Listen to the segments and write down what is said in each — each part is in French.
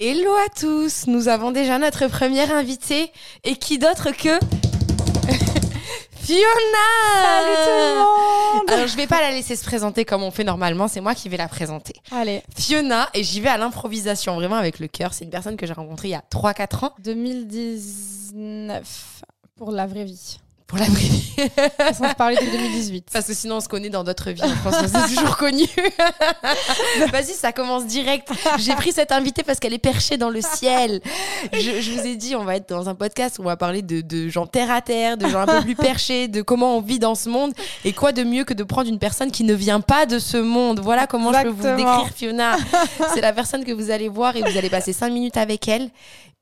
Hello à tous, nous avons déjà notre première invitée et qui d'autre que Fiona Salut tout le monde Alors je vais pas la laisser se présenter comme on fait normalement, c'est moi qui vais la présenter. Allez, Fiona, et j'y vais à l'improvisation, vraiment avec le cœur, c'est une personne que j'ai rencontrée il y a 3-4 ans 2019 pour la vraie vie. Pour la vie. Sans se parler de 2018. Parce que sinon on se connaît dans d'autres vies, je pense qu'on s'est toujours connus. Vas-y, ça commence direct. J'ai pris cette invitée parce qu'elle est perchée dans le ciel. Je, je vous ai dit, on va être dans un podcast où on va parler de, de gens terre à terre, de gens un peu plus perchés, de comment on vit dans ce monde. Et quoi de mieux que de prendre une personne qui ne vient pas de ce monde? Voilà comment je peux vous décrire Fiona. C'est la personne que vous allez voir et vous allez passer cinq minutes avec elle.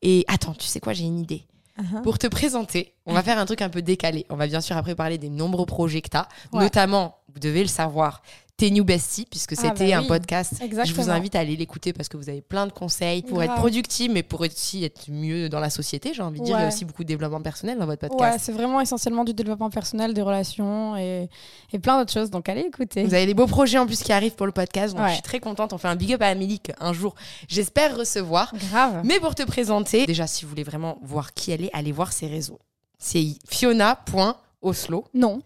Et attends, tu sais quoi, j'ai une idée. Uh-huh. Pour te présenter, on va faire un truc un peu décalé. On va bien sûr après parler des nombreux projets que tu as. Ouais. Notamment, vous devez le savoir, tes New Bestie, puisque Ah, c'était bah un podcast. Je vous invite à aller l'écouter parce que vous avez plein de conseils pour être productif, mais pour aussi être mieux dans la société, j'ai envie de dire. Il y a Ouais. aussi beaucoup de développement personnel dans votre Ouais, podcast. c'est vraiment essentiellement du développement personnel, des relations et, et plein d'autres choses. Donc allez écouter. Vous avez des beaux projets en plus qui arrivent pour le podcast, donc Ouais. je suis très contente. On fait un big up à Amélie qu'un jour, j'espère recevoir. Grave. Mais pour te présenter, déjà, si vous voulez vraiment voir qui elle est, allez voir ses réseaux. C'est fiona.oslo. Non.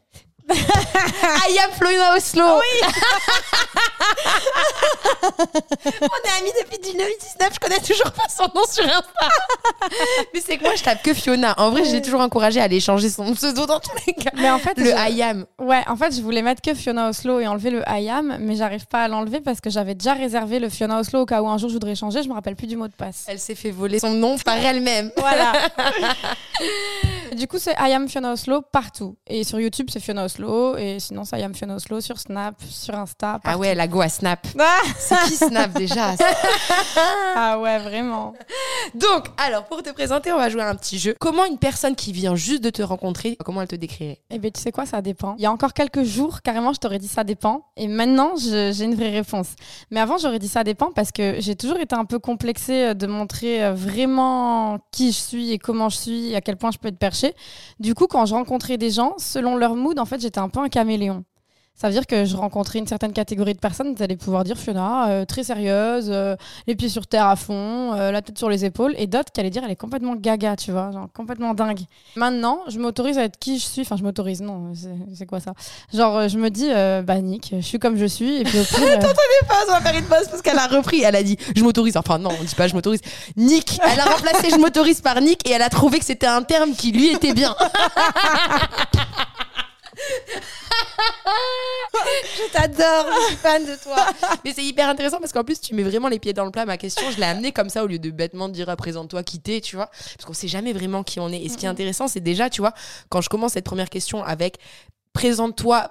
I am Fiona Oslo. Oui. On est amis depuis 2019, je connais toujours pas son nom sur Insta. Mais c'est que moi, je tape que Fiona. En vrai, j'ai toujours encouragé à aller changer son pseudo dans tous les cas. Mais en fait, Le je- I am. Ouais, en fait, je voulais mettre que Fiona Oslo et enlever le I am, mais j'arrive pas à l'enlever parce que j'avais déjà réservé le Fiona Oslo au cas où un jour je voudrais changer. Je me rappelle plus du mot de passe. Elle s'est fait voler son nom par elle-même. Voilà. du coup, c'est I am Fiona Oslo partout. Et sur YouTube, c'est Fiona Oslo. Et sinon, c'est I am Fiona Oslo sur Snap, sur Insta. Ah ouais, la go à Snap. Ah, C'est qui Snap déjà ah ouais, vraiment. Donc, alors, pour te présenter, on va jouer à un petit jeu. Comment une personne qui vient juste de te rencontrer, comment elle te décrirait? Eh bien, tu sais quoi, ça dépend. Il y a encore quelques jours, carrément, je t'aurais dit ça dépend. Et maintenant, j'ai une vraie réponse. Mais avant, j'aurais dit ça dépend parce que j'ai toujours été un peu complexée euh, de montrer euh, vraiment qui je suis et comment je suis et à quel point je peux être perchée. Du coup, quand je rencontrais des gens, selon leur mood, en fait, j'étais un peu un caméléon. Ça veut dire que je rencontrais une certaine catégorie de personnes, vous allez pouvoir dire Fiona, euh, très sérieuse, euh, les pieds sur terre à fond, euh, la tête sur les épaules, et d'autres qui allaient dire elle est complètement gaga, tu vois, genre complètement dingue. Maintenant, je m'autorise à être qui je suis, enfin je m'autorise, non, c'est quoi ça? Genre, euh, je me dis, bah Nick, je suis comme je suis, et puis au pire. euh, pause, on va faire une pause parce qu'elle a repris. Elle a dit je m'autorise. Enfin, non, on dit pas je m'autorise. Nick. Elle a remplacé je m'autorise par Nick et elle a trouvé que c'était un terme qui lui était bien. je t'adore, je suis fan de toi. Mais c'est hyper intéressant parce qu'en plus, tu mets vraiment les pieds dans le plat. Ma question, je l'ai amenée comme ça au lieu de bêtement dire ah, présente-toi, quitter, tu vois. Parce qu'on sait jamais vraiment qui on est. Et ce qui est intéressant, c'est déjà, tu vois, quand je commence cette première question avec présente-toi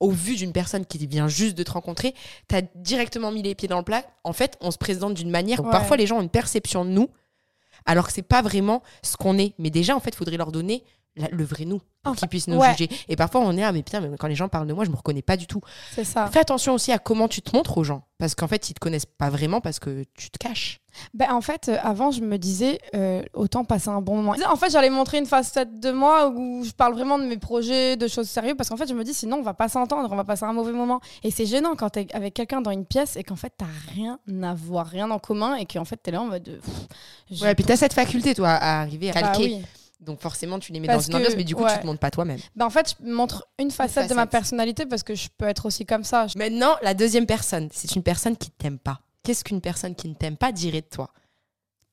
au vu d'une personne qui vient juste de te rencontrer, tu as directement mis les pieds dans le plat. En fait, on se présente d'une manière. où Ouais. Parfois, les gens ont une perception de nous, alors que c'est pas vraiment ce qu'on est. Mais déjà, en fait, il faudrait leur donner la- le vrai nous pour Enfin, qu'ils puissent nous ouais. juger. Et parfois, on est ah mais putain, mais quand les gens parlent de moi, je me reconnais pas du tout. c'est ça. Fais attention aussi à comment tu te montres aux gens, parce qu'en fait, ils te connaissent pas vraiment parce que tu te caches. Ben, en fait, euh, avant, je me disais, euh, autant passer un bon moment. En fait, j'allais montrer une facette de moi où je parle vraiment de mes projets, de choses sérieuses, parce qu'en fait, je me dis, sinon, on va pas s'entendre, on va passer un mauvais moment. Et c'est gênant quand t'es avec quelqu'un dans une pièce et qu'en fait, t'as rien à voir, rien en commun, et qu'en fait, t'es là en mode. pff, j'ai Ouais, puis t'as cette faculté, toi, à arriver à Bah calquer. oui. Donc forcément, tu les mets Parce dans une ambiance, que- mais du coup, ouais. tu te montres pas toi-même. Ben, en fait, je montre une facette, de ma personnalité parce que je peux être aussi comme ça. Maintenant, la deuxième personne, c'est une personne qui t'aime pas. Qu'est-ce qu'une personne qui ne t'aime pas dirait de toi?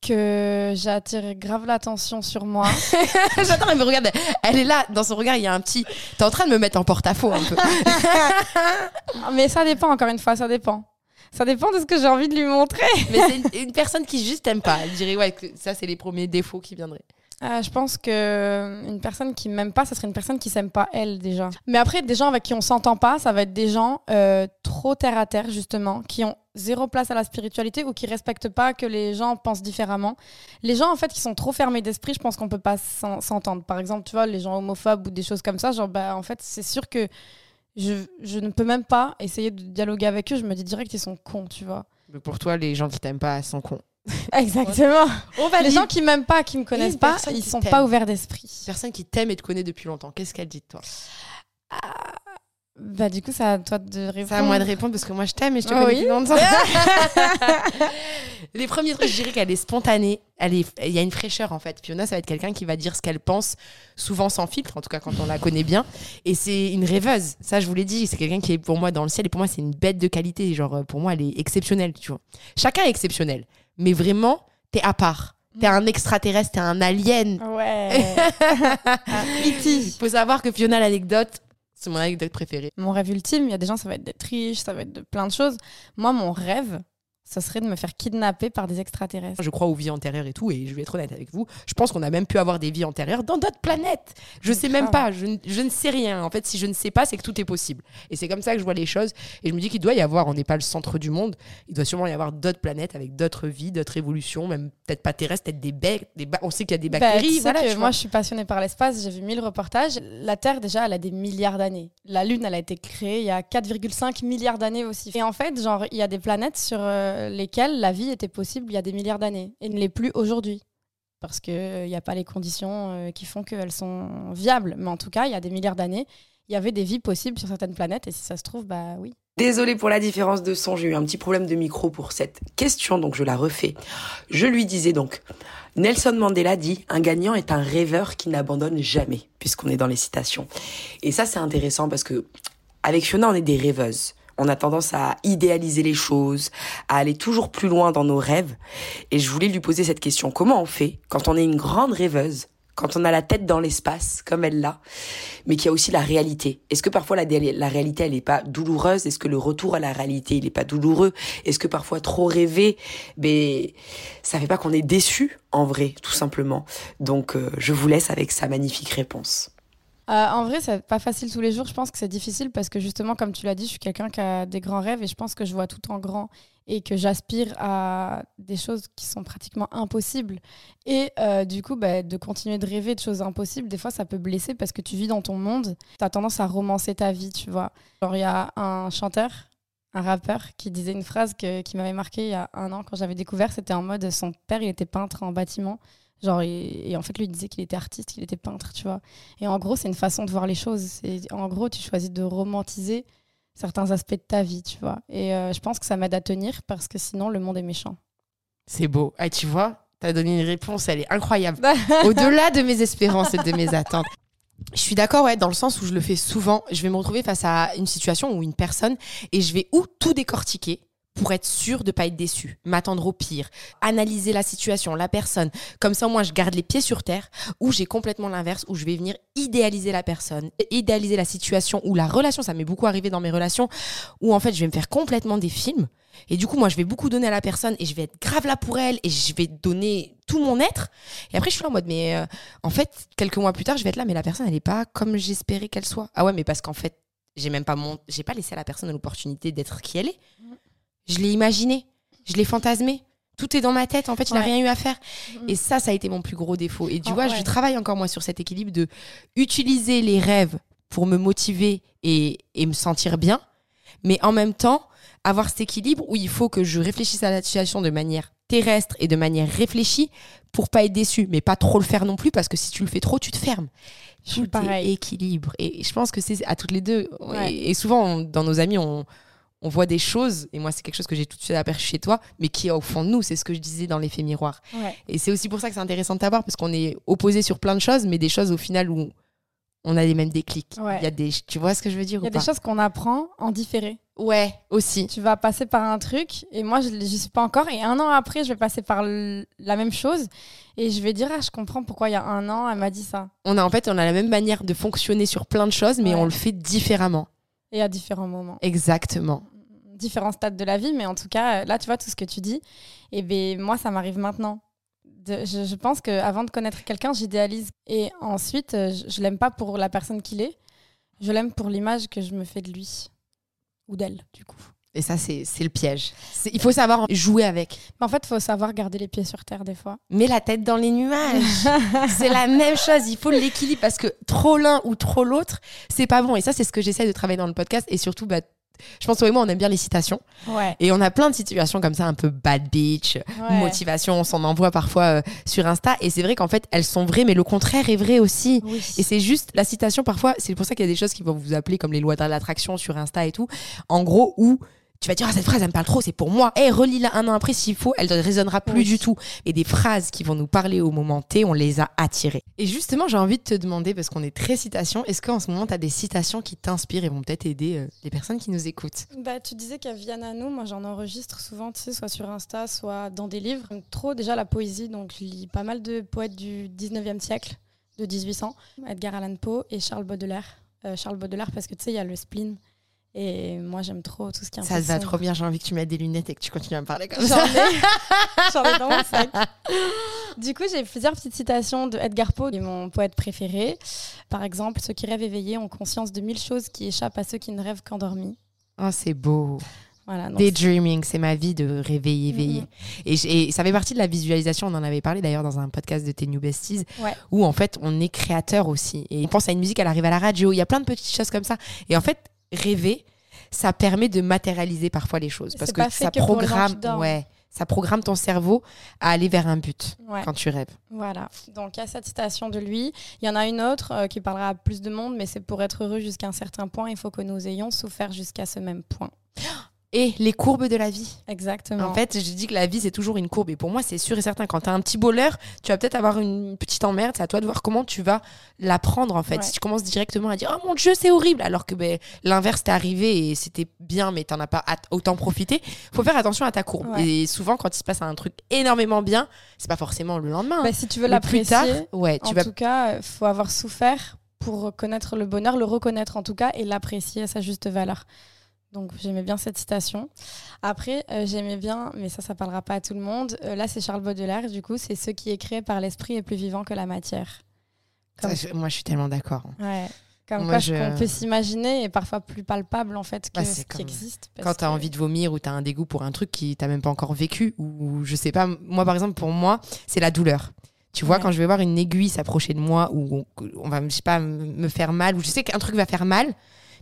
Que j'attire grave l'attention sur moi. J'attends, elle me regarde. Elle est là, dans son regard, il y a un petit. T'es en train de me mettre en porte-à-faux un peu. Mais ça dépend, encore une fois, ça dépend. Ça dépend de ce que j'ai envie de lui montrer. Mais c'est une, une personne qui juste t'aime pas. Elle dirait, ouais, que ça, c'est les premiers défauts qui viendraient. Euh, je pense que une personne qui m'aime pas, ça serait une personne qui s'aime pas elle déjà. Mais après, des gens avec qui on s'entend pas, ça va être des gens euh, trop terre à terre justement, qui ont zéro place à la spiritualité ou qui respectent pas que les gens pensent différemment. Les gens en fait qui sont trop fermés d'esprit, je pense qu'on peut pas s'en- s'entendre. Par exemple, tu vois, les gens homophobes ou des choses comme ça, genre bah en fait c'est sûr que je, je ne peux même pas essayer de dialoguer avec eux. Je me dis direct ils sont cons, tu vois. Mais pour toi, les gens qui t'aiment pas sont cons. Exactement. On va Les gens qui m'aiment pas, qui me connaissent pas, ils sont pas ouverts d'esprit. personne qui t'aime et te connaît depuis longtemps. Qu'est-ce qu'elle dit de toi? Bah, du coup, c'est à toi de répondre. C'est à moi de répondre parce que moi je t'aime et je te Ah connais oui. depuis longtemps. Les premiers trucs, je dirais qu'elle est spontanée. Elle est, il y a une fraîcheur en fait. Fiona, ça va être quelqu'un qui va dire ce qu'elle pense, souvent sans filtre, en tout cas quand on la connaît bien. Et c'est une rêveuse. Ça, je vous l'ai dit, c'est quelqu'un qui est pour moi dans le ciel et pour moi c'est une bête de qualité. Genre euh, pour moi, elle est exceptionnelle. Tu vois. Chacun est exceptionnel, mais vraiment, t'es à part. T'es un extraterrestre, t'es un alien. Ouais. Il faut savoir que Fiona, l'anecdote, c'est mon anecdote préférée. mon rêve ultime, il y a des gens, ça va être d'être riche, ça va être de plein de choses. Moi, mon rêve, ça serait de me faire kidnapper par des extraterrestres. Je crois aux vies antérieures et tout, et je vais être honnête avec vous. Je pense qu'on a même pu avoir des vies antérieures dans d'autres planètes. Je sais même pas, je, ne- je ne sais rien. En fait, si je ne sais pas, c'est que tout est possible. Et c'est comme ça que je vois les choses. Et je me dis qu'il doit y avoir, on n'est pas le centre du monde, il doit sûrement y avoir d'autres planètes avec d'autres vies, d'autres évolutions, même peut-être pas terrestres, peut-être des ba- on sait qu'il y a des Bah, bactéries. sais voilà, moi, je suis passionnée par l'espace. J'ai vu mille reportages. La Terre, déjà, elle a des milliards d'années. La Lune, elle a été créée il y a 4,5 milliards d'années aussi. Et en fait, genre, il y a des planètes sur euh, lesquelles la vie était possible il y a des milliards d'années et ne l'est plus aujourd'hui. Parce qu'il n'y a pas les conditions euh, qui font qu'elles sont viables. Mais en tout cas, il y a des milliards d'années, il y avait des vies possibles sur certaines planètes. Et si ça se trouve, bah oui. Désolée pour la différence de son, j'ai eu un petit problème de micro pour cette question, donc je la refais. Je lui disais donc, Nelson Mandela dit, un gagnant est un rêveur qui n'abandonne jamais, puisqu'on est dans les citations. Et ça, c'est intéressant parce que, avec Fiona, on est des rêveuses. On a tendance à idéaliser les choses, à aller toujours plus loin dans nos rêves. Et je voulais lui poser cette question. Comment on fait quand on est une grande rêveuse, quand on a la tête dans l'espace, comme elle l'a, mais qu'il y a aussi la réalité? Est-ce que parfois la, réalité, elle n'est pas douloureuse? Est-ce que le retour à la réalité, il n'est pas douloureux? Est-ce que parfois trop rêver, ben, ça fait pas qu'on est déçu en vrai, tout simplement? Donc, euh, je vous laisse avec sa magnifique réponse. Euh, en vrai, c'est pas facile tous les jours. Je pense que c'est difficile parce que justement, comme tu l'as dit, je suis quelqu'un qui a des grands rêves et je pense que je vois tout en grand et que j'aspire à des choses qui sont pratiquement impossibles. Et euh, du coup, bah, de continuer de rêver de choses impossibles, des fois, ça peut blesser parce que tu vis dans ton monde. Tu as tendance à romancer ta vie, tu vois. Genre, il y a un chanteur, un rappeur, qui disait une phrase qui m'avait marqué il y a un an quand j'avais découvert. C'était en mode son père, il était peintre en bâtiment. Genre, et, et en fait, lui, il disait qu'il était artiste, qu'il était peintre, tu vois. Et en gros, c'est une façon de voir les choses. En gros, tu choisis de romantiser certains aspects de ta vie, tu vois. Et euh, je pense que ça m'aide à tenir parce que sinon, le monde est méchant. C'est beau. Ah, tu vois, t'as donné une réponse, elle est incroyable. Au-delà de mes espérances et de mes attentes. Je suis d'accord, ouais, dans le sens où je le fais souvent. Je vais me retrouver face à une situation ou une personne et je vais ou tout décortiquer pour être sûr de pas être déçu, m'attendre au pire, analyser la situation, la personne. Comme ça, moi, je garde les pieds sur terre. Ou j'ai complètement l'inverse, où je vais venir idéaliser la personne, idéaliser la situation ou la relation. Ça m'est beaucoup arrivé dans mes relations, où en fait, je vais me faire complètement des films. Et du coup, moi, je vais beaucoup donner à la personne et je vais être grave là pour elle et je vais donner tout mon être. Et après, je suis là en mode, mais euh, en fait, quelques mois plus tard, je vais être là, mais la personne, elle n'est pas comme j'espérais qu'elle soit. Ah ouais, mais parce qu'en fait, j'ai même pas mon... j'ai pas laissé à la personne l'opportunité d'être qui elle est. Je l'ai imaginé, je l'ai fantasmé. Tout est dans ma tête, en fait, il n'a Ouais. rien eu à faire. Mhm. Et ça, ça a été mon plus gros défaut. Et tu Oh, vois, ouais. je travaille encore moi sur cet équilibre de utiliser les rêves pour me motiver et, et me sentir bien, mais en même temps, avoir cet équilibre où il faut que je réfléchisse à la situation de manière terrestre et de manière réfléchie pour pas être déçu, mais pas trop le faire non plus parce que si tu le fais trop, tu te fermes. Tout pareil. équilibre. Et je pense que c'est à toutes les deux. Ouais. Et, et souvent, on- dans nos amis, on, on voit des choses, et moi, c'est quelque chose que j'ai tout de suite aperçu chez toi, mais qui est au fond de nous. C'est ce que je disais dans l'effet miroir. Ouais. Et c'est aussi pour ça que c'est intéressant de t'avoir, parce qu'on est opposés sur plein de choses, mais des choses au final où on a les mêmes déclics. Ouais. Il y a des, tu vois ce que je veux dire Il y a ou des pas? choses qu'on apprend en différé. Ouais, aussi. Tu vas passer par un truc et moi, je n'y suis pas encore. Et un an après, je vais passer par la même chose et je vais dire, ah, je comprends pourquoi il y a un an, elle m'a dit ça. On a en fait, on a la même manière de fonctionner sur plein de choses, mais Ouais. on le fait différemment. Et à différents moments. Exactement. Différents stades de la vie, mais en tout cas, là, tu vois, tout ce que tu dis, et ben moi, ça m'arrive maintenant. De- je, je pense qu'avant de connaître quelqu'un, j'idéalise. Et ensuite, euh, je, je l'aime pas pour la personne qu'il est, je l'aime pour l'image que je me fais de lui. Ou d'elle, du coup. Et ça, c'est le piège. Il faut savoir jouer avec. Mais en fait, il faut savoir garder les pieds sur terre des fois. Mets la tête dans les nuages. c'est la même chose. Il faut l'équilibre parce que trop l'un ou trop l'autre, c'est pas bon. Et ça, c'est ce que j'essaie de travailler dans le podcast. Et surtout, bah, je pense toi et moi, on aime bien les citations. Ouais. Et on a plein de situations comme ça, un peu bad bitch, Ouais. motivation, on s'en envoie parfois euh, sur Insta. Et c'est vrai qu'en fait, elles sont vraies, mais le contraire est vrai aussi. Oui. Et c'est juste la citation, parfois, c'est pour ça qu'il y a des choses qui vont vous appeler comme les lois de l'attraction sur Insta et tout. En gros, où tu vas dire, ah, cette phrase, elle me parle trop, c'est pour moi. Et relis-la un an après s'il faut, elle ne résonnera plus Oui. du tout. Et des phrases qui vont nous parler au moment T, on les a attirées. Et justement, j'ai envie de te demander, parce qu'on est très citation, est-ce qu'en ce moment, tu as des citations qui t'inspirent et vont peut-être aider euh, les personnes qui nous écoutent? Bah, tu disais qu'à Vianano, moi j'en enregistre souvent, tu sais, soit sur Insta, soit dans des livres. J'aime trop déjà la poésie, donc je lis pas mal de poètes du 19e siècle, de 1800, Edgar Allan Poe et Charles Baudelaire. Euh, Charles Baudelaire parce que tu sais, il y a le spleen. Et moi j'aime trop tout ce qui est un Ça te va trop bien, j'ai envie que tu mettes des lunettes et que tu continues à me parler comme J'en ça. ai, j'en ai dans mon sac. Du coup, j'ai plusieurs petites citations de Edgar Poe, qui est mon poète préféré. Par exemple, ceux qui rêvent éveillés ont conscience de mille choses qui échappent à ceux qui ne rêvent qu'endormis. Oh, c'est beau. Voilà, Daydreaming, c'est ma vie de réveiller, éveiller. Et, ça fait partie de la visualisation, on en avait parlé d'ailleurs dans un podcast de tes New Besties, Ouais. où en fait on est créateur aussi. Et on pense à une musique, elle arrive à la radio, il y a plein de petites choses comme ça. Et en fait, rêver, ça permet de matérialiser parfois les choses. Parce que ça que programme, ouais, ça programme ton cerveau à aller vers un but Ouais. quand tu rêves. Voilà, donc il y a cette citation de lui. Il y en a une autre euh, qui parlera à plus de monde, mais c'est pour être heureux jusqu'à un certain point, il faut que nous ayons souffert jusqu'à ce même point. Et les courbes de la vie. Exactement. En fait, je dis que la vie, c'est toujours une courbe. Et pour moi, c'est sûr et certain. Quand tu as un petit bonheur, tu vas peut-être avoir une petite emmerde. C'est à toi de voir comment tu vas la prendre, en fait. Ouais. Si tu commences directement à dire Oh mon Dieu, c'est horrible, alors que ben, l'inverse t'est arrivé et c'était bien, mais t'en as pas autant profité, faut faire attention à ta courbe. Ouais. Et souvent, quand il se passe un truc énormément bien, c'est pas forcément le lendemain. Bah, si tu veux l'apprécier, ouais, tu en vas. tout cas, il faut avoir souffert pour connaître le bonheur, le reconnaître en tout cas, et l'apprécier à sa juste valeur. Donc j'aimais bien cette citation. Après, euh, j'aimais bien, mais ça, ça parlera pas à tout le monde. euh, là, c'est Charles Baudelaire, du coup, c'est ce qui est créé par l'esprit est plus vivant que la matière. Comme, Ça, moi, je suis tellement d'accord. ouais. Comme Moi, quoi, je- qu'on peut s'imaginer est parfois plus palpable en fait que Bah, ce qui existe. parce Quand tu as que- envie de vomir ou tu as un dégoût pour un truc qui t'as même pas encore vécu, ou je sais pas, moi par exemple, pour moi, c'est la douleur. Tu vois, Ouais. quand je vais voir une aiguille s'approcher de moi, ou on, on va, je sais pas, me faire mal, ou je sais qu'un truc va faire mal,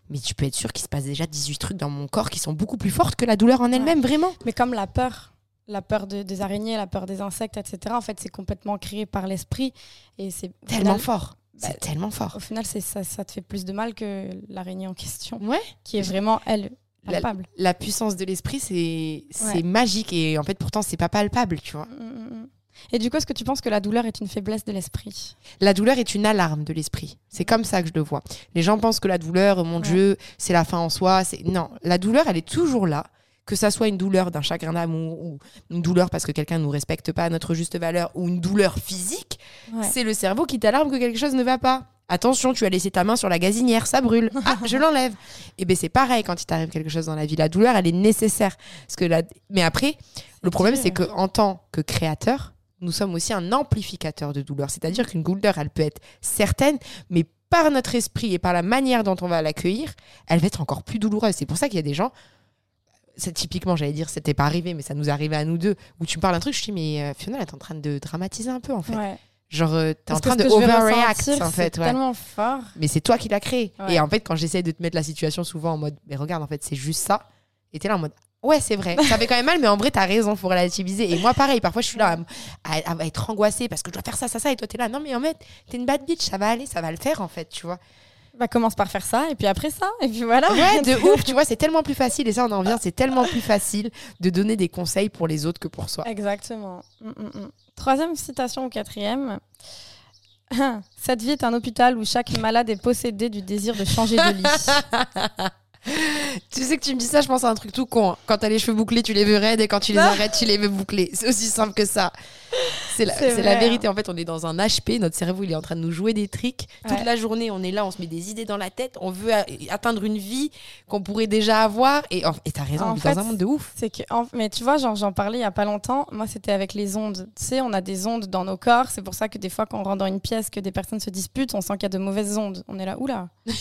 mais tu peux être sûr qu'il se passe déjà 18 trucs dans mon corps qui sont beaucoup plus fortes que la douleur en elle-même, vraiment. Mais comme la peur, la peur de- des araignées, la peur des insectes, etc. En fait, c'est complètement créé par l'esprit et c'est Tellement final- fort. bah, c'est tellement fort. Au final, ça, ça te fait plus de mal que l'araignée en question, Ouais. qui est vraiment elle La- palpable. La puissance de l'esprit, c'est c'est Ouais. magique et en fait, pourtant, c'est pas palpable, tu vois. Et du coup, est-ce que tu penses que la douleur est une faiblesse de l'esprit? La douleur est une alarme de l'esprit. C'est comme ça que je le vois. Les gens pensent que la douleur, mon Ouais. Dieu, c'est la fin en soi. Non, la douleur, elle est toujours là. Que ça soit une douleur d'un chagrin d'amour ou une douleur parce que quelqu'un ne nous respecte pas à notre juste valeur ou une douleur physique, Ouais. c'est le cerveau qui t'alarme que quelque chose ne va pas. Attention, tu as laissé ta main sur la gazinière, ça brûle. Ah, je l'enlève. Et ben c'est pareil quand il t'arrive quelque chose dans la vie. La douleur, elle est nécessaire. Parce que la... Mais après, le problème, c'est qu'en tant que créateur, nous sommes aussi un amplificateur de douleur. C'est-à-dire qu'une douleur, elle peut être certaine, mais par notre esprit et par la manière dont on va l'accueillir, elle va être encore plus douloureuse. C'est pour ça qu'il y a des gens, c'est typiquement, j'allais dire, c'était pas arrivé, mais ça nous arrivait à nous deux, où tu me parles d'un truc, je dis, mais euh, Fiona, elle est en train de dramatiser un peu, en fait. Ouais. Genre, euh, t'es en train de overreact, en fait. C'est ouais. tellement fort. Mais c'est toi qui l'as créé. Ouais. Et en fait, quand j'essaie de te mettre la situation souvent en mode, mais regarde, en fait, c'est juste ça. Et t'es là en mode, ouais, c'est vrai. Ça fait quand même mal, mais en vrai, t'as raison, faut relativiser. Et moi, pareil, parfois, je suis là à, à- à être angoissée parce que je dois faire ça, ça, ça. Et toi, t'es là, non, mais en fait, t'es une bad bitch, ça va aller, ça va le faire, en fait, tu vois. Bah, commence par faire ça, et puis après ça, et puis voilà. Ouais, de ouf, tu vois, c'est tellement plus facile. Et ça, on en revient, c'est tellement plus facile de donner des conseils pour les autres que pour soi. Exactement. Mm, mm, mm. Troisième citation ou quatrième. Cette vie est un hôpital où chaque malade est possédé du désir de changer de lit. Tu sais que tu me dis ça, je pense à un truc tout con. hein. Quand t'as les cheveux bouclés, tu les veux raides et quand tu les arrêtes, tu les veux bouclés. C'est aussi simple que ça. C'est la, C'est c'est la vrai, vérité. En fait, on est dans un HP. Notre cerveau, il est en train de nous jouer des tricks. Toute Ouais. la journée, on est là, on se met des idées dans la tête. On veut a- atteindre une vie qu'on pourrait déjà avoir. Et en- et t'as raison, En on fait, dans un monde de ouf. C'est que, en- mais tu vois, genre, j'en parlais il y a pas longtemps. Moi, c'était avec les ondes. Tu sais, on a des ondes dans nos corps. C'est pour ça que des fois, quand on rentre dans une pièce, que des personnes se disputent, on sent qu'il y a de mauvaises ondes. On est là, oula.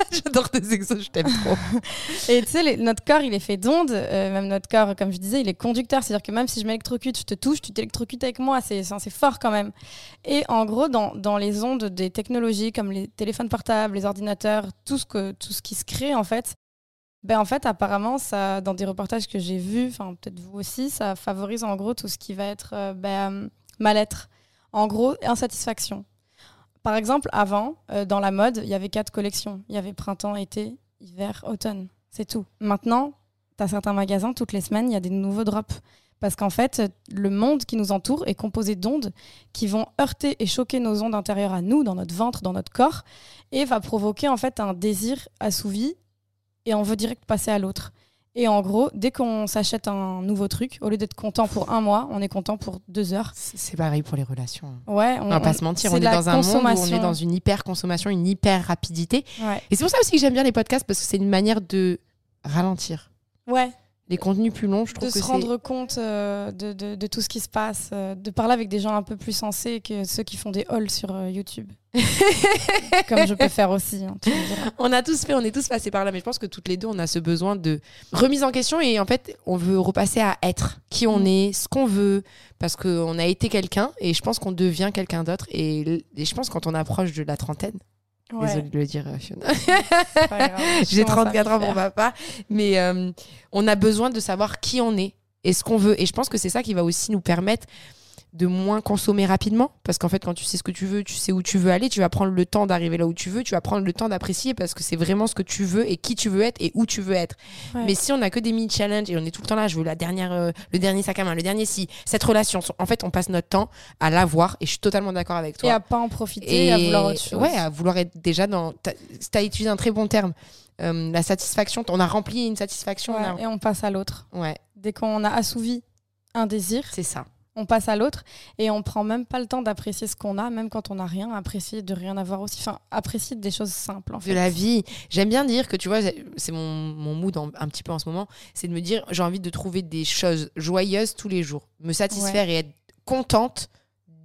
J'adore tes exos, je t'aime trop. Et tu sais, notre corps, il est fait d'ondes. euh, même notre corps, comme je disais, il est conducteur. C'est-à-dire que même si je m'électrocute, je te touche, tu t'électrocutes avec moi. C'est fort quand même. Et en gros, dans, dans les ondes des technologies comme les téléphones portables, les ordinateurs, tout ce, que, tout ce qui se crée, en fait, ben en fait, apparemment, ça, dans des reportages que j'ai vus, enfin peut-être vous aussi, ça favorise en gros tout ce qui va être euh, ben, mal-être. En gros, insatisfaction. Par exemple, avant, euh, dans la mode, il y avait quatre collections. Il y avait printemps, été, hiver, automne. C'est tout. Maintenant, tu as certains magasins, toutes les semaines, il y a des nouveaux drops. Parce qu'en fait, le monde qui nous entoure est composé d'ondes qui vont heurter et choquer nos ondes intérieures à nous, dans notre ventre, dans notre corps, et va provoquer en fait un désir assouvi, et on veut direct passer à l'autre. Et en gros, dès qu'on s'achète un nouveau truc, au lieu d'être content pour un mois, on est content pour deux heures. C'est pareil pour les relations. Ouais, on, va pas se mentir, on est dans un monde où on est dans une hyper consommation, une hyper rapidité. Et c'est pour ça aussi que j'aime bien les podcasts parce que c'est une manière de ralentir. Ouais les contenus plus longs, je trouve de se rendre compte euh, de, de, tout ce qui se passe, euh, de parler avec des gens un peu plus sensés que ceux qui font des halls sur euh, YouTube. Comme je peux faire aussi. Hein, on a tous fait, on est tous passés par là, mais je pense que toutes les deux, on a ce besoin de remise en question et en fait, on veut repasser à être qui on mm. est, ce qu'on veut, parce qu'on a été quelqu'un et je pense qu'on devient quelqu'un d'autre. Et, et je pense quand on approche de la trentaine, Désolée de le dire, euh, Fiona. J'ai 34 ans pour papa. Mais euh, on a besoin de savoir qui on est et ce qu'on veut. Et je pense que c'est ça qui va aussi nous permettre de moins consommer rapidement. Parce qu'en fait, quand tu sais ce que tu veux, tu sais où tu veux aller, tu vas prendre le temps d'arriver là où tu veux, tu vas prendre le temps d'apprécier parce que c'est vraiment ce que tu veux et qui tu veux être et où tu veux être. Mais si on a que des mini-challenges et on est tout le temps là, je veux la dernière, euh, le dernier sac à main, le dernier si, cette relation, en fait, on passe notre temps à l'avoir et je suis totalement d'accord avec toi. Et à pas en profiter, et à vouloir autre chose. Ouais, à vouloir être déjà dans. Tu as utilisé un très bon terme. Euh, la satisfaction, on a rempli une satisfaction. Et on passe à l'autre. Ouais. Dès qu'on a assouvi un désir. C'est ça on passe à l'autre et on prend même pas le temps d'apprécier ce qu'on a, même quand on n'a rien, apprécier de rien avoir aussi, enfin apprécier des choses simples en fait. De la vie. J'aime bien dire que tu vois, c'est mon, mon mood un petit peu en ce moment, c'est de me dire j'ai envie de trouver des choses joyeuses tous les jours, me satisfaire et être contente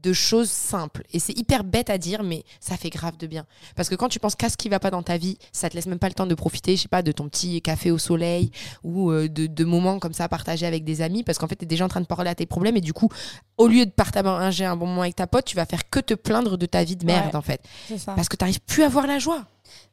de choses simples. Et c'est hyper bête à dire, mais ça fait grave de bien. Parce que quand tu penses qu'à ce qui va pas dans ta vie, ça te laisse même pas le temps de profiter, je sais pas, de ton petit café au soleil ou euh, de, moments comme ça partagés avec des amis. Parce qu'en fait, tu es déjà en train de parler à tes problèmes et du coup, au lieu de partager un bon moment avec ta pote, tu vas faire que te plaindre de ta vie de merde, en fait. Parce que tu n'arrives plus à voir la joie.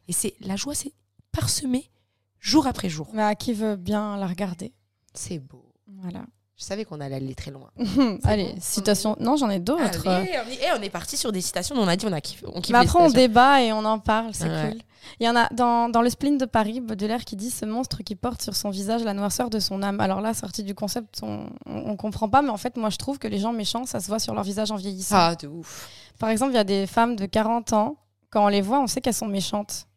Et c'est la joie, c'est parsemé jour après jour. Mais à qui veut bien la regarder C'est beau. Voilà. Je savais qu'on allait aller très loin. Allez, citation. Non, j'en ai d'autres. on, est... on est parti sur des citations on a dit on a kiffé. On Mais après, on débat et on en parle, c'est cool. Il y en a dans, dans le spleen de Paris, Baudelaire qui dit ce monstre qui porte sur son visage la noirceur de son âme. Alors là, sorti du concept, on, on, comprend pas, mais en fait, moi je trouve que les gens méchants, ça se voit sur leur visage en vieillissant. Ah, de ouf. Par exemple, il y a des femmes de 40 ans, quand on les voit, on sait qu'elles sont méchantes.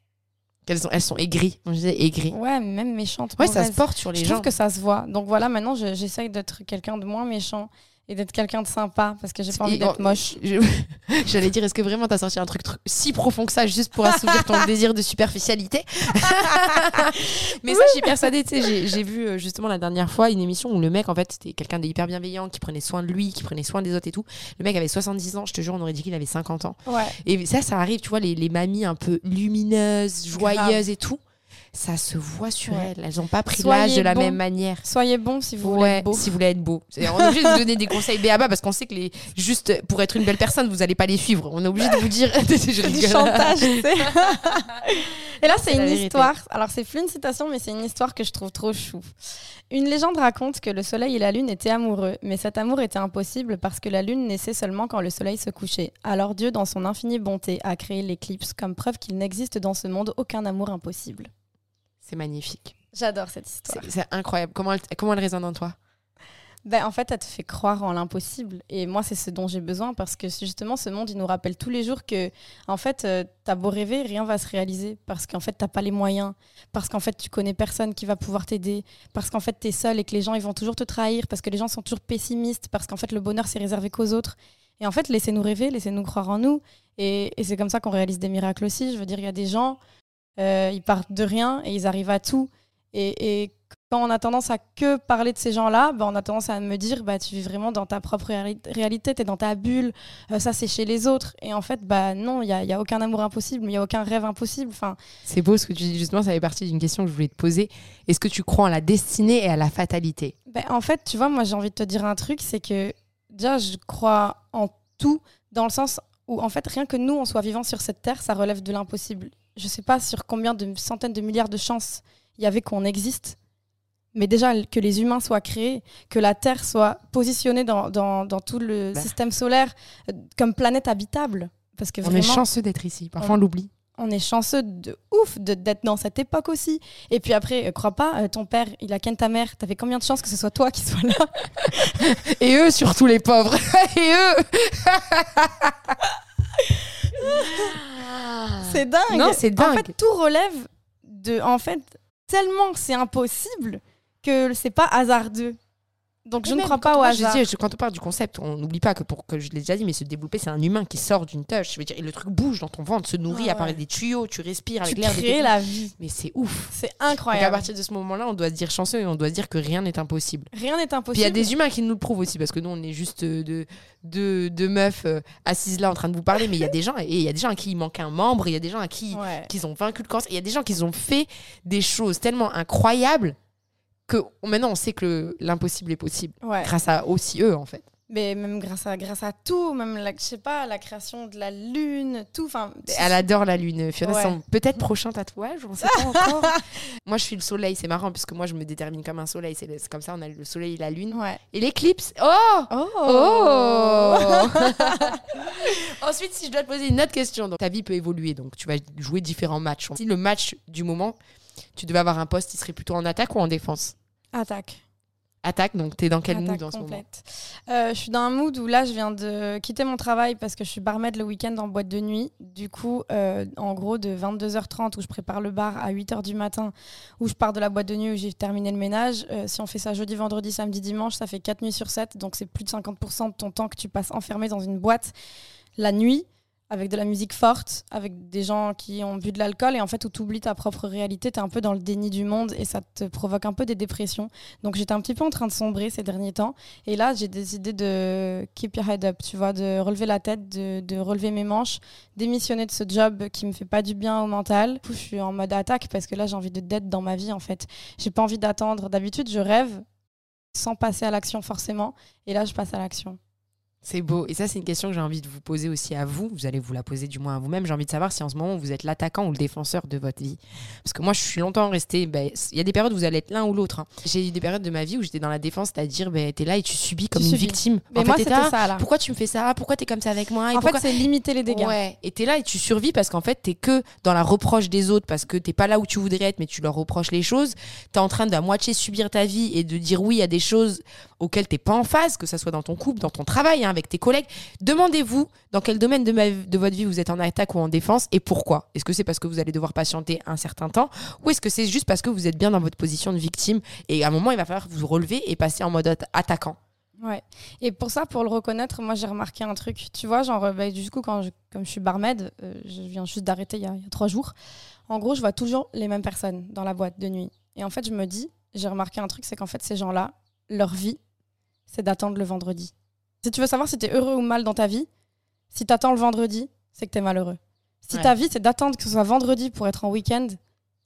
Elles sont, elles sont aigries. On disait aigries. Ouais, même méchantes. Ouais, ça se porte sur les gens. Je trouve que ça se voit. Donc voilà, maintenant, j'essaye d'être quelqu'un de moins méchant et d'être quelqu'un de sympa parce que j'ai pas envie d'être moche. J'allais dire, est-ce que vraiment t'as sorti un truc, si profond que ça juste pour assouvir ton désir de superficialité? Mais ça, je suis persuadée, tu sais, j'ai vu euh, justement la dernière fois une émission où le mec, en fait, c'était quelqu'un d'hyper bienveillant qui prenait soin de lui, qui prenait soin des autres et tout. Le mec avait 70 ans, je te jure, on aurait dit qu'il avait 50 ans. Ouais. Et ça, ça arrive, tu vois, les, les mamies un peu lumineuses, joyeuses et tout ça se voit sur elles. Elles n'ont pas pris l'âge de la même manière. Soyez bon si vous voulez être beau. Si vous voulez être beau. On est obligé de vous donner des conseils BABA parce qu'on sait que les, juste pour être une belle personne, vous n'allez pas les suivre. On est obligé de vous dire. du chantage. Et là, c'est une histoire. Alors, c'est plus une citation, mais c'est une histoire que je trouve trop chou. Une légende raconte que le soleil et la lune étaient amoureux, mais cet amour était impossible parce que la lune naissait seulement quand le soleil se couchait. Alors Dieu, dans son infinie bonté, a créé l'éclipse comme preuve qu'il n'existe dans ce monde aucun amour impossible. C'est magnifique. J'adore cette histoire. C'est incroyable. Comment elle, comment elle résonne en toi? Ben, en fait, elle te fait croire en l'impossible. Et moi, c'est ce dont j'ai besoin parce que justement, ce monde, il nous rappelle tous les jours que, en fait, tu euh, t'as beau rêver, rien va se réaliser parce qu'en fait, t'as pas les moyens, parce qu'en fait, tu connais personne qui va pouvoir t'aider, parce qu'en fait, tu es seul et que les gens, ils vont toujours te trahir, parce que les gens sont toujours pessimistes, parce qu'en fait, le bonheur, c'est réservé qu'aux autres. Et en fait, laissez-nous rêver, laissez-nous croire en nous. Et, et c'est comme ça qu'on réalise des miracles aussi. Je veux dire, il y a des gens, euh, ils partent de rien et ils arrivent à tout. Et, quand on a tendance à que parler de ces gens-là, bah, on a tendance à me dire bah, tu vis vraiment dans ta propre réalité, tu es dans ta bulle, euh, ça c'est chez les autres. Et en fait, bah, non, il n'y a, y a, aucun amour impossible, il n'y a aucun rêve impossible. Enfin, c'est beau ce que tu dis, justement, ça fait partie d'une question que je voulais te poser. Est-ce que tu crois en la destinée et à la fatalité? Bah, En fait, tu vois, moi j'ai envie de te dire un truc c'est que déjà, je crois en tout, dans le sens où en fait, rien que nous, on soit vivants sur cette terre, ça relève de l'impossible je sais pas sur combien de centaines de milliards de chances il y avait qu'on existe. Mais déjà, que les humains soient créés, que la Terre soit positionnée dans, dans, dans tout le Bah. système solaire euh, comme planète habitable. Parce que On vraiment, est chanceux d'être ici. Parfois, on l'oublie. on est chanceux de ouf de- d'être dans cette époque aussi. Et puis après, euh, crois pas, euh, ton père, il a ken ta mère. T'avais combien de chances que ce soit toi qui sois là? Et eux, surtout les pauvres. Et eux. C'est dingue. Ah. Non, c'est En dingue. fait, tout relève de. En fait, tellement c'est impossible que c'est pas hasardeux. Donc, je ne crois pas au je hasard. dis, quand on parle du concept, on n'oublie pas que pour que je l'ai déjà dit, mais se développer, c'est un humain qui sort d'une tâche. Je veux dire, et le truc bouge dans ton ventre, se nourrit, Ouais, apparaît des tuyaux, tu respires Tu avec l'air. des crées la vie. Mais c'est ouf. C'est Donc à incroyable. partir de ce moment-là, on doit se dire chanceux et on doit se dire que rien n'est impossible. Rien n'est Puis il impossible. y a des humains qui nous le prouvent aussi, parce que nous, on est juste euh, deux de, de meufs euh, assises là en train de vous parler, mais il y a des gens, et il y a des gens à qui il manque un membre, il y a des gens à qui Ouais. qu'ils ont vaincu le cancer, il y a des gens qui ont fait des choses tellement incroyables que maintenant on sait que l'impossible est possible, Ouais. grâce à aussi eux en fait. Mais même grâce à, grâce à tout, même, la, je sais pas, la création de la lune, tout. Enfin, Elle adore la lune. Fiona, Ouais. son peut-être prochain tatouage, on sait pas encore. moi, je suis le soleil, c'est marrant, puisque moi, je me détermine comme un soleil. C'est c'est comme ça, on a le soleil et la lune. Ouais. Et l'éclipse. Oh Oh, Oh Ensuite, si je dois te poser une autre question, donc ta vie peut évoluer, donc tu vas jouer différents matchs. Si le match du moment, tu devais avoir un poste, il serait plutôt en attaque ou en défense Attaque. Attaque, donc t'es dans quel Attaque mood en ce moment. Euh, je suis dans un mood où là, je viens de quitter mon travail parce que je suis barmaid le week-end en boîte de nuit. Du coup, euh, en gros, de 22h30 où je prépare le bar à 8h du matin, où je pars de la boîte de nuit où j'ai terminé le ménage. euh, si on fait ça jeudi, vendredi, samedi, dimanche, ça fait 4 nuits sur 7. Donc, c'est plus de 50% de ton temps que tu passes enfermé dans une boîte la nuit avec de la musique forte, avec des gens qui ont bu de l'alcool et en fait où tu oublies ta propre réalité, tu es un peu dans le déni du monde et ça te provoque un peu des dépressions. Donc j'étais un petit peu en train de sombrer ces derniers temps et là j'ai décidé de keep your head up, tu vois, de relever la tête, de, de relever mes manches, démissionner de ce job qui me fait pas du bien au mental. Du coup, je suis en mode attaque parce que là j'ai envie de d'être dans ma vie en fait. J'ai pas envie d'attendre. D'habitude je rêve sans passer à l'action forcément et là je passe à l'action. C'est beau. Et ça, c'est une question que j'ai envie de vous poser aussi à vous. Vous allez vous la poser du moins à vous-même. J'ai envie de savoir si en ce moment vous êtes l'attaquant ou le défenseur de votre vie. Parce que moi, je suis longtemps restée. ben, Il y a des périodes où vous allez être l'un ou l'autre. hein. J'ai eu des périodes de ma vie où j'étais dans la défense, c'est-à-dire, ben, t'es là et tu subis comme Tu une subis. victime. Mais en moi fait, là, ça là. Pourquoi tu me fais ça? Pourquoi t'es comme ça avec moi? Et En pourquoi- fait c'est limiter les dégâts. Ouais, et t'es là et tu survis parce qu'en fait, t'es que dans la reproche des autres parce que t'es pas là où tu voudrais être, mais tu leur reproches les choses. T'es en train de à moitié subir ta vie et de dire oui à des choses auxquelles t'es pas en phase, que ça soit dans ton couple, dans ton travail, hein, avec tes collègues. Demandez-vous dans quel domaine de, de votre vie vous êtes en attaque ou en défense et pourquoi. Est-ce que c'est parce que vous allez devoir patienter un certain temps ou est-ce que c'est juste parce que vous êtes bien dans votre position de victime et à un moment, il va falloir vous relever et passer en mode at- attaquant Ouais. Et pour ça, pour le reconnaître, moi j'ai remarqué un truc. Tu vois, genre, bah, du coup, quand comme je suis barmaid, euh, je viens juste d'arrêter il y, il y a trois jours. En gros, je vois toujours les mêmes personnes dans la boîte de nuit. Et en fait, je me dis, j'ai remarqué un truc, c'est qu'en fait, ces gens-là, leur vie, c'est d'attendre le vendredi. Si tu veux savoir si t'es heureux ou mal dans ta vie, si t'attends le vendredi, c'est que t'es malheureux. Si Ouais. ta vie, c'est d'attendre que ce soit vendredi pour être en week-end,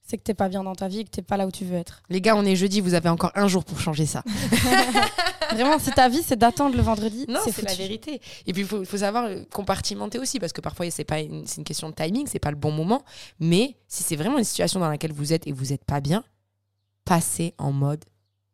c'est que t'es pas bien dans ta vie et que t'es pas là où tu veux être. Les gars, on est jeudi, vous avez encore un jour pour changer ça. Vraiment, si ta vie, c'est d'attendre le vendredi, Non, c'est la vérité. Et puis, il faut, faut savoir euh, compartimenter aussi, parce que parfois, c'est pas une, une question de timing, c'est pas le bon moment. Mais si c'est vraiment une situation dans laquelle vous êtes et vous êtes pas bien, passez en mode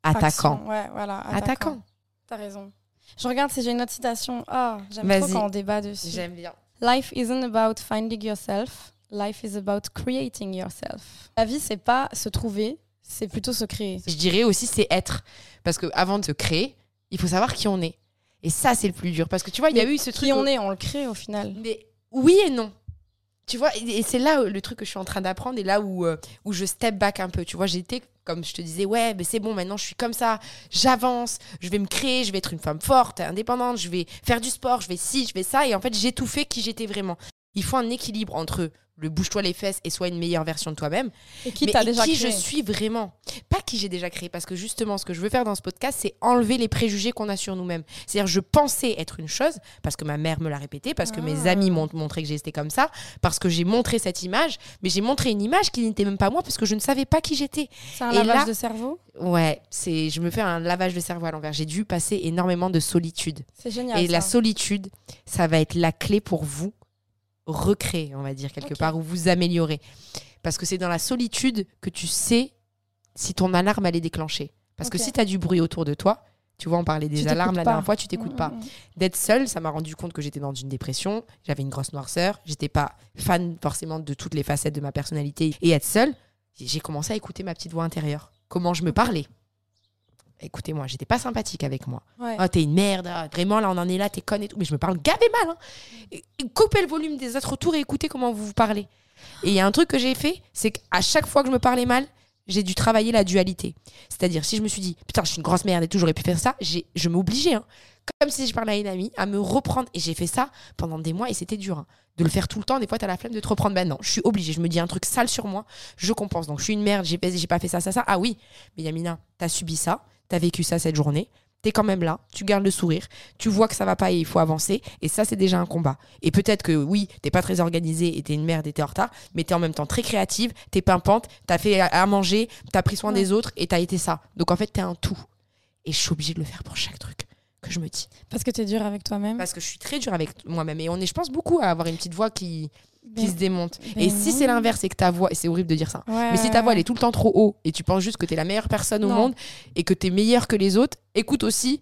attaquant. Action, Ouais, voilà. Attaquant. T'as raison. Je regarde si j'ai une autre citation. Ah, j'aime trop quand on débat dessus. J'aime bien. Life isn't about finding yourself. Life is about creating yourself. La vie, c'est pas se trouver, c'est plutôt se créer. Je dirais aussi, c'est être. Parce que avant de se créer, il faut savoir qui on est. Et ça, c'est le plus dur. Parce que tu vois, il y a eu ce truc. Qui où- on est, on le crée au final. Mais oui et non. Tu vois, et c'est là euh, le truc que je suis en train d'apprendre et là où, euh, où je step back un peu. Tu vois, j'étais, comme je te disais, ouais, mais c'est bon, maintenant je suis comme ça, j'avance, je vais me créer, je vais être une femme forte, indépendante, je vais faire du sport, je vais ci, je vais ça. Et en fait, fait qui j'étais vraiment. Il faut un équilibre entre le bouge-toi les fesses et sois une meilleure version de toi-même. Et qui mais et déjà qui créé. je suis vraiment. Pas qui j'ai déjà créé, parce que justement, ce que je veux faire dans ce podcast, c'est enlever les préjugés qu'on a sur nous-mêmes. C'est-à-dire, je pensais être une chose, parce que ma mère me l'a répété, parce que mes Ah. amis m'ont montré que j'étais comme ça, parce que j'ai montré cette image, mais j'ai montré une image qui n'était même pas moi, parce que je ne savais pas qui j'étais. C'est un Et lavage là- de cerveau. Ouais, c'est, je me fais un lavage de cerveau à l'envers. J'ai dû passer énormément de solitude. C'est génial. Et la solitude, ça va être la clé pour vous recréer, on va dire, quelque part, ou vous améliorer. Parce que c'est dans la solitude que tu sais si ton alarme elle est déclenchée. Parce que si tu as du bruit autour de toi, tu vois, on parlait des Tu alarmes la pas. dernière fois, tu t'écoutes pas. Mm, mm, mm. D'être seule, ça m'a rendu compte que j'étais dans une dépression, j'avais une grosse noirceur, j'étais pas fan forcément de toutes les facettes de ma personnalité. Et être seule, j'ai commencé à écouter ma petite voix intérieure. Comment je me parlais. Écoutez-moi, j'étais pas sympathique avec moi. Ouais. Ah, t'es une merde, ah, vraiment, là, on en est là, t'es conne et tout. Mais je me parle gavé mal. Hein. Et- et coupez le volume des autres autour et écoutez comment vous vous parlez. Et il y a un truc que j'ai fait, c'est qu'à chaque fois que je me parlais mal, j'ai dû travailler la dualité. C'est-à-dire, si je me suis dit, putain, je suis une grosse merde et tout, j'aurais pu faire ça, je m'obligeais, hein, comme si je parlais à une amie, à me reprendre. Et j'ai fait ça pendant des mois et c'était dur. hein. De le faire tout le temps, des fois, t'as la flemme de te reprendre. Ben non, je suis obligée. Je me dis un truc sale sur moi, je compense. Donc, je suis une merde, j'ai pas fait ça, ça, ça. Ah oui, mais Yamina, t'as subi ça, t'as vécu ça cette journée, t'es quand même là, tu gardes le sourire, tu vois que ça va pas et il faut avancer. Et ça, c'est déjà un combat. Et peut-être que oui, t'es pas très organisée et t'es une merde et t'es en retard, mais t'es en même temps très créative, t'es pimpante, t'as fait à à manger, t'as pris soin Ouais. des autres et t'as été ça. Donc en fait, t'es un tout. Et je suis obligée de le faire pour chaque truc que je me dis. Parce que t'es dur avec toi-même. Parce que je suis très dure avec moi-même. Et on est, je pense, beaucoup à avoir une petite voix qui, qui Ben- se démonte. ben et si c'est l'inverse et que ta voix, et c'est horrible de dire ça, Ouais, mais si ta voix elle est tout le temps trop haut et tu penses juste que t'es la meilleure personne au monde et que t'es meilleure que les autres, écoute aussi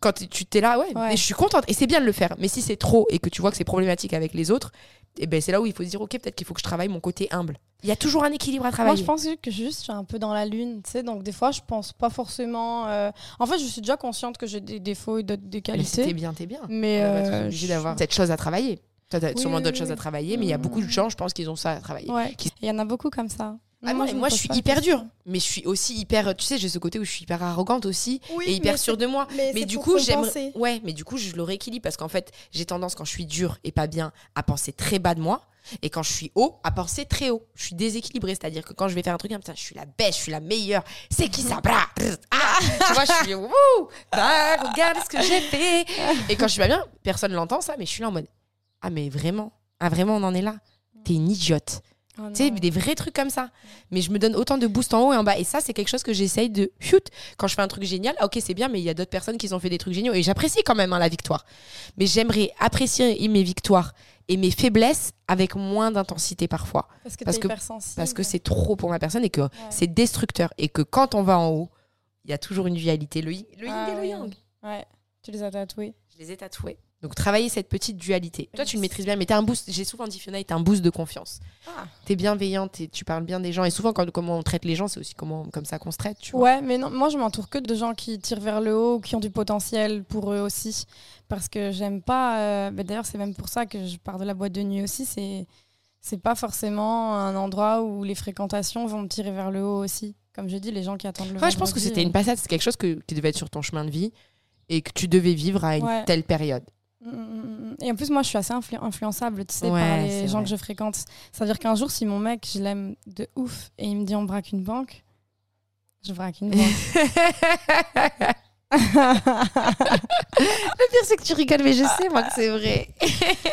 quand tu t'es là, ouais, Ouais. mais je suis contente et c'est bien de le faire. Mais si c'est trop et que tu vois que c'est problématique avec les autres, et ben c'est là où il faut se dire ok peut-être qu'il faut que je travaille mon côté humble. Il y a toujours un équilibre à Moi, travailler. je pense que juste, je suis un peu dans la lune, tu sais. Donc, des fois, je pense pas forcément. euh, En fait, je suis déjà consciente que j'ai des défauts et d'autres- des mais si t'es qualités. bien, t'es bien. Mais. Euh, je- d'avoir cette chose à travailler. Toi, t'as Oui, sûrement oui, d'autres oui, choses à travailler, mais il y a beaucoup de Mm. gens, je pense, qu'ils ont ça à travailler. Ouais. Il y en a beaucoup comme ça. Ah non, Moi, mais me moi, je suis hyper dure, mais je suis aussi hyper. Tu sais, j'ai ce côté où je suis hyper arrogante aussi Oui, et hyper sûre de moi. Mais, du coup, j'aime. Ouais, mais du coup, je le rééquilibre parce qu'en fait, j'ai tendance quand je suis dure et pas bien à penser très bas de moi. Et quand je suis haut, à penser très haut. Je suis déséquilibrée, c'est-à-dire que quand je vais faire un truc, putain, je suis la bête, je suis la meilleure. C'est qui ça Bra? Ah Tu vois, je suis wouh bah, Regarde ce que j'ai fait. Et quand je suis pas bien, personne l'entend ça, mais je suis là en mode ah mais vraiment, ah vraiment, on en est là. T'es une idiote. Oh Tu sais, des vrais trucs comme ça. Mais je me donne autant de boost en haut et en bas. Et ça, c'est quelque chose que j'essaye de. Quand je fais un truc génial, ah, ok, c'est bien, mais il y a d'autres personnes qui ont fait des trucs géniaux. Et j'apprécie quand même hein, la victoire. Mais j'aimerais apprécier mes victoires et mes faiblesses avec moins d'intensité parfois. Parce que parce t'es que- hypersensible. Parce que c'est trop pour ma personne et que c'est destructeur. Et que quand on va en haut, il y a toujours une dualité. Le, yin- le yin Ah et le yang. Ouais, tu les as tatoués. Je les ai tatoués. Donc travailler cette petite dualité. Toi, tu le maîtrises bien, mais t'as un boost. J'ai souvent dit, Fiona, t'as un boost de confiance. Ah. T'es bienveillante, et tu parles bien des gens. Et souvent, quand, comment on traite les gens, c'est aussi comment, comme ça qu'on se traite. Tu vois. Ouais, mais non, moi je m'entoure que de gens qui tirent vers le haut, qui ont du potentiel pour eux aussi. Parce que j'aime pas. euh, bah, D'ailleurs, c'est même pour ça que je pars de la boîte de nuit aussi. C'est c'est pas forcément un endroit où les fréquentations vont me tirer vers le haut aussi. Comme je dis, les gens qui attendent le Ouais, je pense que c'était euh, une passade, c'est quelque chose que, qui devait être sur ton chemin de vie et que tu devais vivre à une Ouais. telle période. Mm, mm, mm. Et en plus, moi, je suis assez influ- influençable, tu sais, Ouais, par les gens vrai. que je fréquente. C'est-à-dire qu'un jour, si mon mec, je l'aime de ouf, et il me dit on braque une banque, je braque une banque. Le pire, c'est que tu rigoles, mais je sais, moi, que c'est vrai.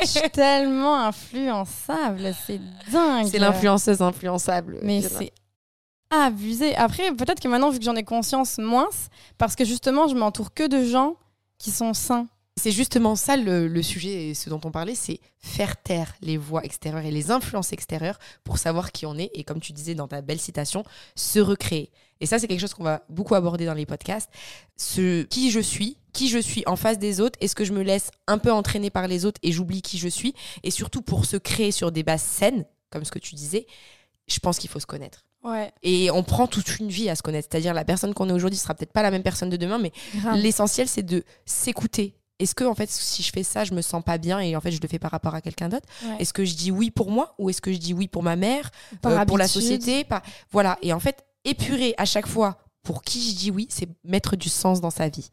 je suis tellement influençable, c'est dingue. C'est l'influenceuse influençable. Mais c'est abusé. Après, peut-être que maintenant, vu que j'en ai conscience, moins, parce que justement, je m'entoure que de gens qui sont sains. C'est justement ça le, le sujet, et ce dont on parlait, c'est faire taire les voix extérieures et les influences extérieures pour savoir qui on est et, comme tu disais dans ta belle citation, se recréer. Et ça, c'est quelque chose qu'on va beaucoup aborder dans les podcasts. Ce qui je suis, qui je suis en face des autres, est-ce que je me laisse un peu entraîner par les autres et j'oublie qui je suis? Et surtout pour se créer sur des bases saines, comme ce que tu disais, je pense qu'il faut se connaître. Ouais, Et on prend toute une vie à se connaître. C'est-à-dire la personne qu'on est aujourd'hui sera peut-être pas la même personne de demain, mais. L'essentiel, c'est de s'écouter. Est-ce que, en fait, si je fais ça, je me sens pas bien et en fait, je le fais par rapport à quelqu'un d'autre Ouais. Est-ce que je dis oui pour moi ou est-ce que je dis oui pour ma mère, euh, pour la société par... Voilà. Et en fait, épurer à chaque fois pour qui je dis oui, c'est mettre du sens dans sa vie.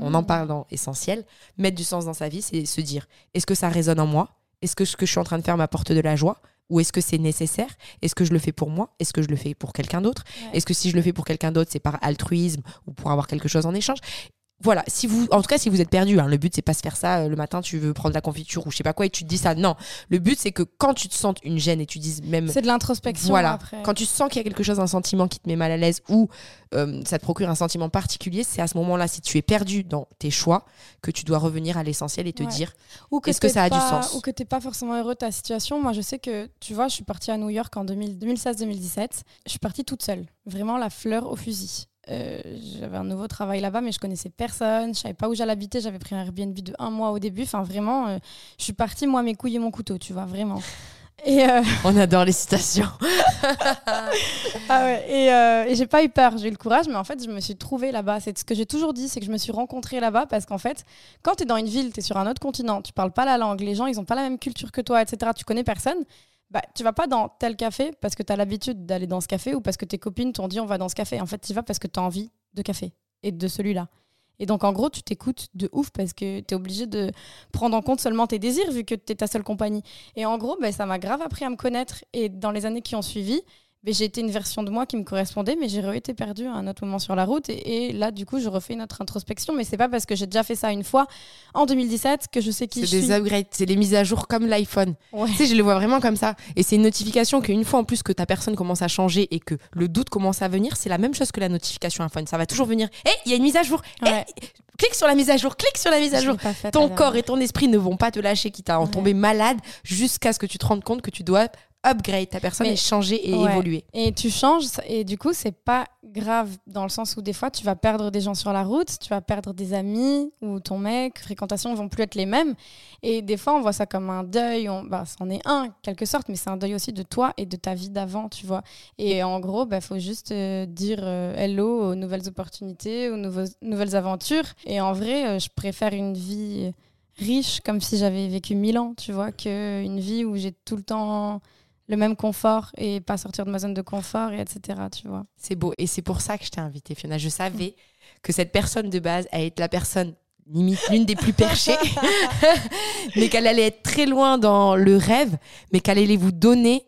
On en parle dans Essentiel. Mettre du sens dans sa vie, c'est se dire est-ce que ça résonne en moi? Est-ce que ce que je suis en train de faire m'apporte de la joie? Ou est-ce que c'est nécessaire? Est-ce que je le fais pour moi? Est-ce que je le fais pour quelqu'un d'autre? Ouais. Est-ce que si je le fais pour quelqu'un d'autre, c'est par altruisme ou pour avoir quelque chose en échange? Voilà, si vous, en tout cas, si vous êtes perdu, hein, le but c'est pas se faire ça euh, le matin, tu veux prendre la confiture ou je sais pas quoi et tu te dis ça. Non, le but c'est que quand tu te sens une gêne et tu dises même. C'est de l'introspection. Voilà. Après. Quand tu sens qu'il y a quelque chose, un sentiment qui te met mal à l'aise ou euh, ça te procure un sentiment particulier, c'est à ce moment-là, si tu es perdu dans tes choix, que tu dois revenir à l'essentiel et te Ouais. dire Ou Est-ce que t'es ça a du pas- sens Ou que t'es pas forcément heureux de ta situation. Moi, je sais que, tu vois, je suis partie à New York en 2000 2016-2017. Je suis partie toute seule. Vraiment la fleur au fusil. Euh, j'avais un nouveau travail là-bas, mais je connaissais personne. Je savais pas où j'allais habiter. J'avais pris un Airbnb de un mois au début. Enfin, vraiment, euh, je suis partie, moi, mes couilles et mon couteau, tu vois, vraiment. Et, euh, on adore les citations. Ah ouais, et, et j'ai pas eu peur, j'ai eu le courage, mais en fait, je me suis trouvée là-bas. C'est ce que j'ai toujours dit, c'est que je me suis rencontrée là-bas parce qu'en fait, quand tu es dans une ville, tu es sur un autre continent, tu parles pas la langue, les gens, ils ont pas la même culture que toi, etc. Tu connais personne. Bah, tu vas pas dans tel café parce que tu as l'habitude d'aller dans ce café ou parce que tes copines t'ont dit on va dans ce café. En fait, tu vas parce que tu as envie de café et de celui-là. Et donc, en gros, tu t'écoutes de ouf parce que tu es obligé de prendre en compte seulement tes désirs vu que tu es ta seule compagnie. Et en gros, ben, ça m'a grave appris à me connaître. Et dans les années qui ont suivi, j'ai été une version de moi qui me correspondait, mais j'ai été perdue à un autre moment sur la route. Et, et là, du coup, je refais une autre introspection. Mais c'est pas parce que j'ai déjà fait ça une fois en 2017 que je sais qui C'est je des suis. upgrades, c'est les mises à jour comme l'iPhone. Ouais. Tu sais, je le vois vraiment comme ça. Et c'est une notification qu'une fois en plus que ta personne commence à changer et que le doute commence à venir, c'est la même chose que la notification iPhone. Ça va toujours venir. Hé, il y a une mise à jour. Eh, clique sur la mise à jour, clique sur la mise à Je jour. Ton corps et ton esprit ne vont pas te lâcher, quitte à en Ouais. tomber malade, jusqu'à ce que tu te rendes compte que tu dois upgrade ta personne Mais- et changer et Ouais. évoluer. Et tu changes, et du coup, c'est pas grave dans le sens où des fois, tu vas perdre des gens sur la route, tu vas perdre des amis ou ton mec, fréquentations vont plus être les mêmes. Et des fois, on voit ça comme un deuil, on, bah, c'en est un, quelque sorte, mais c'est un deuil aussi de toi et de ta vie d'avant, tu vois. Et en gros, il bah, faut juste euh, dire euh, hello aux nouvelles opportunités, aux nouveaux- nouvelles aventures. Et en vrai, euh, je préfère une vie riche, comme si j'avais vécu mille ans, tu vois, qu'une vie où j'ai tout le temps le même confort et pas sortir de ma zone de confort et etc. Tu vois. C'est beau. Et c'est pour ça que je t'ai invitée, Fiona. Je savais que cette personne de base allait être la personne limite l'une des plus perchées, mais qu'elle allait être très loin dans le rêve, mais qu'elle allait vous donner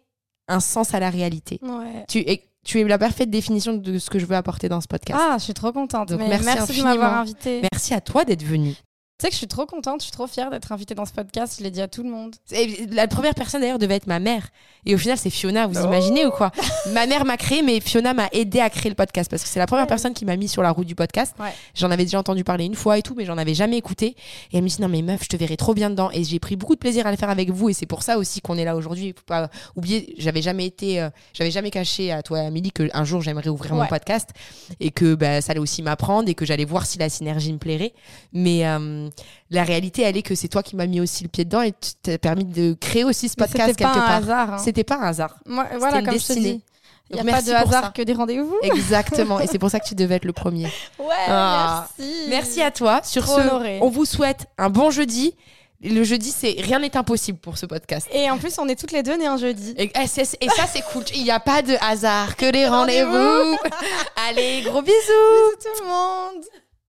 un sens à la réalité. Ouais. Tu es, tu es la parfaite définition de ce que je veux apporter dans ce podcast. Ah, je suis trop contente. Donc, Mais merci merci, de m'avoir invitée. Merci à toi d'être venue. Tu sais que je suis trop contente, je suis trop fière d'être invitée dans ce podcast. Je l'ai dit à tout le monde. Et La première personne d'ailleurs devait être ma mère. Et au final, c'est Fiona, vous imaginez ou quoi? Ma mère m'a créé, mais Fiona m'a aidé à créer le podcast parce que c'est la première Ouais. personne qui m'a mis sur la route du podcast. Ouais. J'en avais déjà entendu parler une fois et tout, mais j'en avais jamais écouté. Et elle me dit non mais meuf, je te verrai trop bien dedans. Et j'ai pris beaucoup de plaisir à le faire avec vous. Et c'est pour ça aussi qu'on est là aujourd'hui. Faut pas oublier, j'avais jamais été, euh, j'avais jamais caché à toi, Amélie, que un jour j'aimerais ouvrir mon podcast et que bah, ça allait aussi m'apprendre et que j'allais voir si la synergie me plairait. Mais euh, la réalité, elle est que c'est toi qui m'as mis aussi le pied dedans et tu t'as permis de créer aussi ce podcast C'était pas quelque un part. hasard. hein. C'était pas un hasard. Moi, voilà, une comme je te destinée. dis. Il n'y a pas de hasard ça. que des rendez-vous. Exactement. et c'est pour ça que tu devais être le premier. Ouais, Ah. merci. Merci à toi. Sur Trop ce, on vous souhaite un bon jeudi. Le jeudi, c'est rien n'est impossible pour ce podcast. Et en plus, on est toutes les deux nées un jeudi. Et, et ça, c'est cool. Il n'y a pas de hasard que les rendez-vous. Allez, gros bisous. Bisous tout le monde.